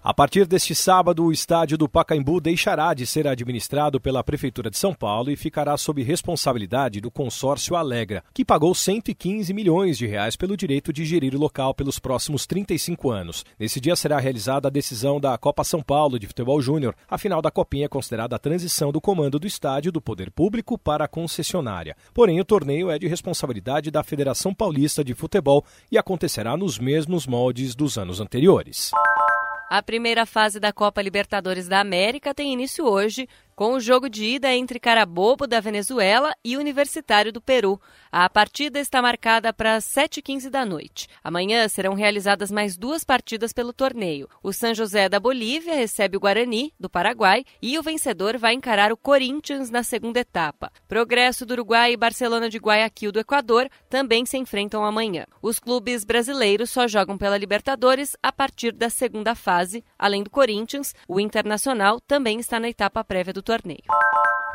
A partir deste sábado, o estádio do Pacaembu deixará de ser administrado pela Prefeitura de São Paulo e ficará sob responsabilidade do consórcio Alegra, que pagou 115 milhões de reais pelo direito de gerir o local pelos próximos 35 anos. Nesse dia será realizada a decisão da Copa São Paulo de Futebol Júnior. A final da Copinha é considerada a transição do comando do estádio do poder público para a concessionária. Porém, o torneio é de responsabilidade da Federação Paulista de Futebol e acontecerá nos mesmos moldes dos anos anteriores. A primeira fase da Copa Libertadores da América tem início hoje, com o jogo de ida entre Carabobo, da Venezuela, e Universitário do Peru. A partida está marcada para as 7h15 da noite. Amanhã serão realizadas mais duas partidas pelo torneio. O São José da Bolívia recebe o Guarani, do Paraguai, e o vencedor vai encarar o Corinthians na segunda etapa. Progresso do Uruguai e Barcelona de Guayaquil do Equador também se enfrentam amanhã. Os clubes brasileiros só jogam pela Libertadores a partir da segunda fase. Além do Corinthians, o Internacional também está na etapa prévia do torneio.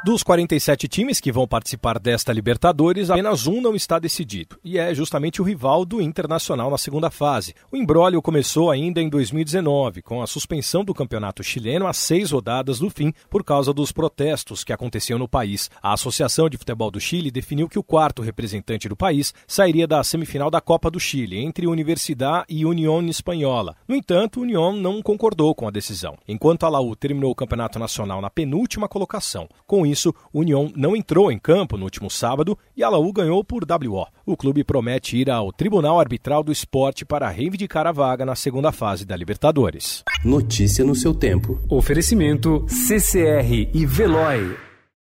Dos 47 times que vão participar desta Libertadores, apenas um não está decidido, e é justamente o rival do Internacional na segunda fase. O embrólio começou ainda em 2019, com a suspensão do campeonato chileno às seis rodadas do fim por causa dos protestos que aconteciam no país. A Associação de Futebol do Chile definiu que o quarto representante do país sairia da semifinal da Copa do Chile, entre Universidade e União Espanhola. No entanto, a União não concordou com a decisão, enquanto a Laú terminou o campeonato nacional na penúltima colocação. Com isso, o União não entrou em campo no último sábado e a Laú ganhou por WO. O clube promete ir ao Tribunal Arbitral do Esporte para reivindicar a vaga na segunda fase da Libertadores. Notícia no seu tempo. Oferecimento CCR e Veloy.